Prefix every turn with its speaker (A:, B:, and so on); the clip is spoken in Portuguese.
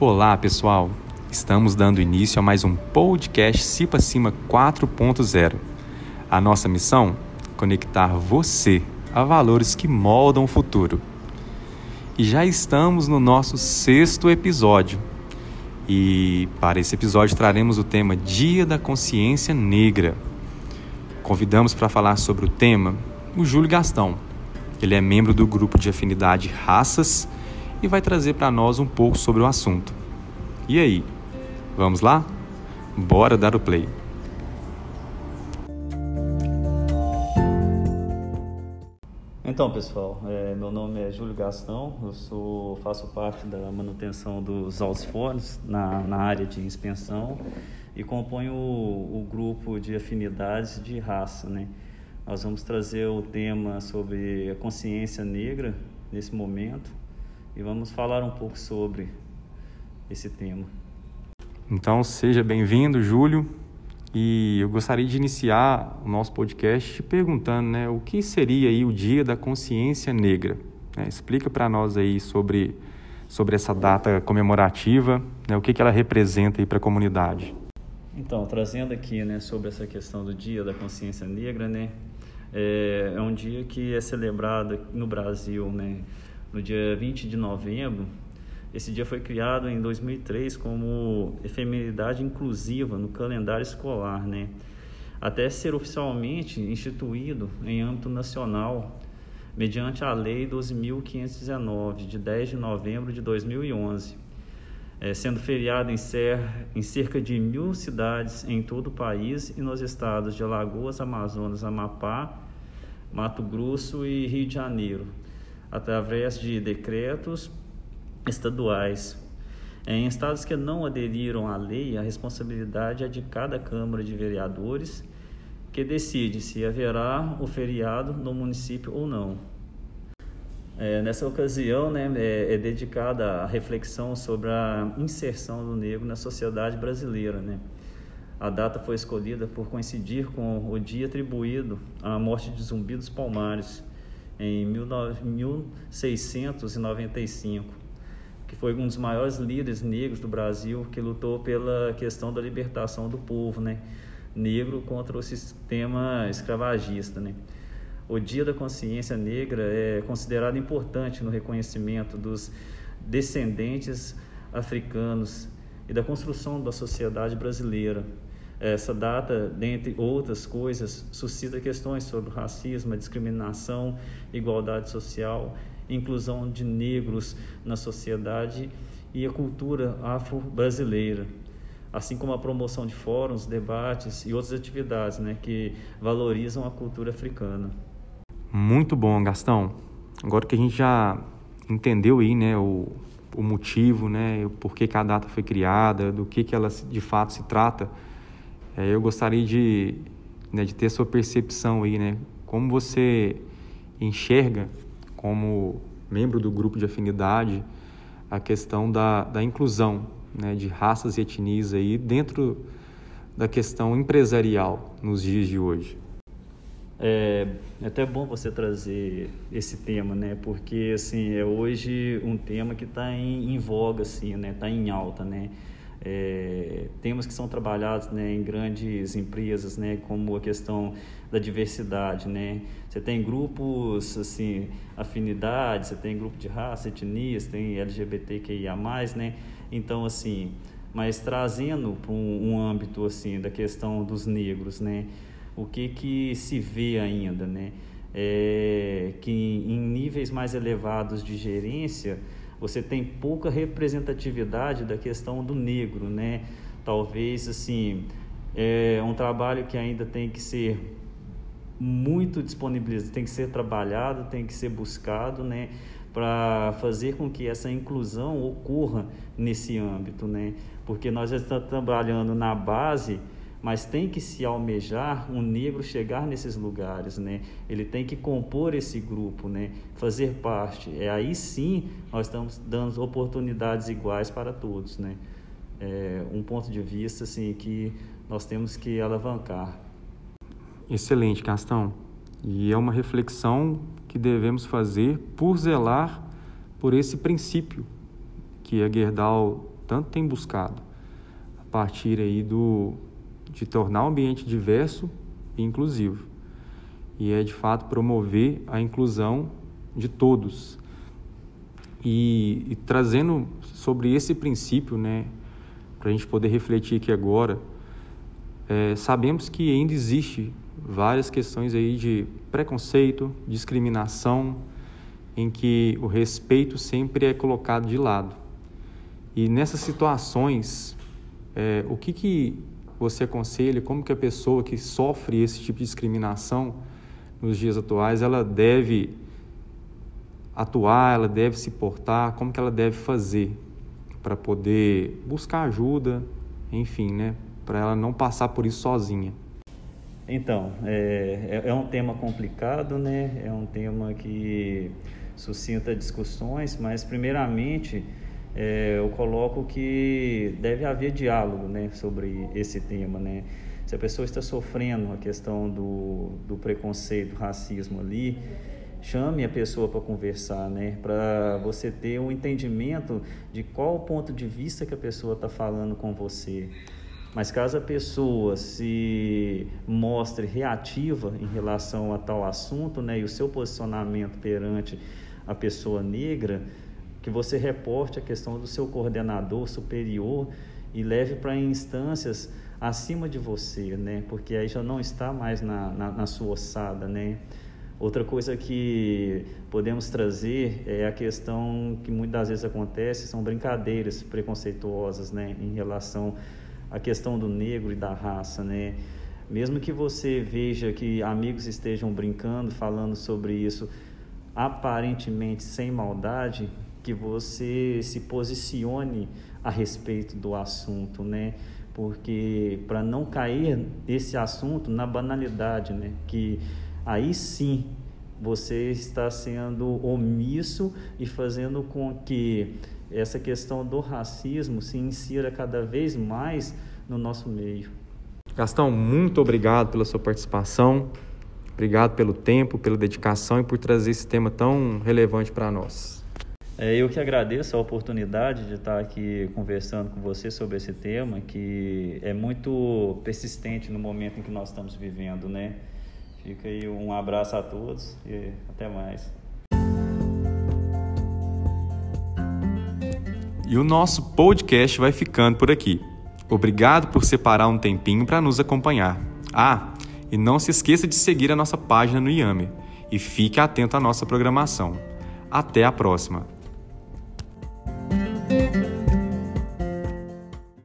A: Olá, pessoal. Estamos dando início a mais um podcast Cipa Cima 4.0. A nossa missão? Conectar você a valores que moldam o futuro. E já estamos no nosso sexto episódio. E para esse episódio traremos o tema Dia da Consciência Negra. Convidamos para falar sobre o tema o Júlio Gastão. Ele é membro do grupo de afinidade Raças e vai trazer para nós um pouco sobre o assunto. E aí, vamos lá? Bora dar o play!
B: Então, pessoal, é, meu nome é Júlio Gastão, eu sou, faço parte da manutenção dos alcifones na, na área de inspeção e componho o, o grupo de afinidades de raça. Né? Nós vamos trazer o tema sobre a consciência negra nesse momento e vamos falar um pouco sobre esse tema.
A: Então, seja bem-vindo, Júlio. E eu gostaria de iniciar o nosso podcast perguntando, né, o que seria aí o Dia da Consciência Negra? É, explica para nós aí sobre, sobre essa data comemorativa, né, o que, que ela representa aí para a comunidade.
B: Então, trazendo aqui, né, sobre essa questão do Dia da Consciência Negra, né, é, é um dia que é celebrado no Brasil, né, no dia 20 de novembro, esse dia foi criado em 2003 como efemeridade inclusiva no calendário escolar, né? até ser oficialmente instituído em âmbito nacional mediante a Lei 12.519, de 10 de novembro de 2011, é, sendo feriado em, em cerca de mil cidades em todo o país e nos estados de Alagoas, Amazonas, Amapá, Mato Grosso e Rio de Janeiro, através de decretos estaduais. Em estados que não aderiram à lei, a responsabilidade é de cada Câmara de Vereadores, que decide se haverá o feriado no município ou não. É, nessa ocasião, né, é, é, dedicada a reflexão sobre a inserção do negro na sociedade brasileira. Né? A data foi escolhida por coincidir com o dia atribuído à morte de Zumbi dos Palmares, em 1695 que foi um dos maiores líderes negros do Brasil, que lutou pela questão da libertação do povo, né, negro contra o sistema escravagista, né. O Dia da Consciência Negra é considerado importante no reconhecimento dos descendentes africanos e da construção da sociedade brasileira. Essa data, dentre outras coisas, suscita questões sobre racismo, discriminação, igualdade social inclusão de negros na sociedade e a cultura afro-brasileira, assim como a promoção de fóruns, debates e outras atividades né, que valorizam a cultura africana.
A: Muito bom, Gastão. Agora que a gente já entendeu aí, né, o, o motivo, né, o porquê que a data foi criada, do que, que ela de fato se trata, é, eu gostaria de, né, de ter sua percepção aí, né, como você enxerga como membro do grupo de afinidade a questão da, da inclusão né, de raças e etnias aí dentro da questão empresarial nos dias de hoje.
B: É, é até bom você trazer esse tema, né? Porque assim é hoje um tema que está em, em, voga, assim, né? Está em alta, né? É, temas que são trabalhados né, em grandes empresas, né, como a questão da diversidade, né? Você tem grupos, assim, afinidades, você tem grupo de raça, etnias, tem LGBTQIA+, né? Então, assim, mas trazendo para um, um, âmbito, assim, da questão dos negros, né? O que que se vê ainda, né? É que em níveis mais elevados de gerência, você tem pouca representatividade da questão do negro, né? Talvez, assim, é um trabalho que ainda tem que ser muito disponibilizado, tem que ser trabalhado, tem que ser buscado, né, para fazer com que essa inclusão ocorra nesse âmbito, né? Porque nós já estamos trabalhando na base, mas tem que se almejar um negro chegar nesses lugares, né? Ele tem que compor esse grupo, né? Fazer parte. É aí sim nós estamos dando oportunidades iguais para todos, né? É um ponto de vista assim que nós temos que alavancar.
A: Excelente, Castão. E é uma reflexão que devemos fazer por zelar por esse princípio que a Gerdau tanto tem buscado a partir aí do de tornar o ambiente diverso e inclusivo. E é de fato promover a inclusão de todos. E, e trazendo sobre esse princípio, né, para a gente poder refletir aqui agora, é, sabemos que ainda existe várias questões aí de preconceito, discriminação, em que o respeito sempre é colocado de lado. E nessas situações, é, o que, que você aconselha, como que a pessoa que sofre esse tipo de discriminação nos dias atuais, ela deve atuar, ela deve se portar, como que ela deve fazer para poder buscar ajuda, enfim, né, para ela não passar por isso sozinha.
B: Então, é, é, é um tema complicado, né? É um tema que suscita discussões, mas primeiramente é, eu coloco que deve haver diálogo, né, sobre esse tema, né? Se a pessoa está sofrendo a questão do, do preconceito, racismo ali, chame a pessoa para conversar, né? Para você ter um entendimento de qual o ponto de vista que a pessoa está falando com você. Mas caso a pessoa se mostre reativa em relação a tal assunto, né, e o seu posicionamento perante a pessoa negra, que você reporte a questão do seu coordenador superior e leve para instâncias acima de você, né, porque aí já não está mais na, na, na sua ossada, né. Outra coisa que podemos trazer é a questão que muitas vezes acontece, são brincadeiras preconceituosas, né, em relação a questão do negro e da raça, né? Mesmo que você veja que amigos estejam brincando, falando sobre isso, aparentemente sem maldade, que você se posicione a respeito do assunto, né? Porque para não cair esse assunto na banalidade, né? Que aí sim você está sendo omisso e fazendo com que essa questão do racismo se insira cada vez mais no nosso meio.
A: Gastão, muito obrigado pela sua participação, obrigado pelo tempo, pela dedicação e por trazer esse tema tão relevante para nós.
B: É, eu que agradeço a oportunidade de estar aqui conversando com você sobre esse tema, que é muito persistente no momento em que nós estamos vivendo, né? Fica aí um abraço a todos e até mais.
A: E o nosso podcast vai ficando por aqui. Obrigado por separar um tempinho para nos acompanhar. Ah, e não se esqueça de seguir a nossa página no Yammer e fique atento à nossa programação. Até a próxima!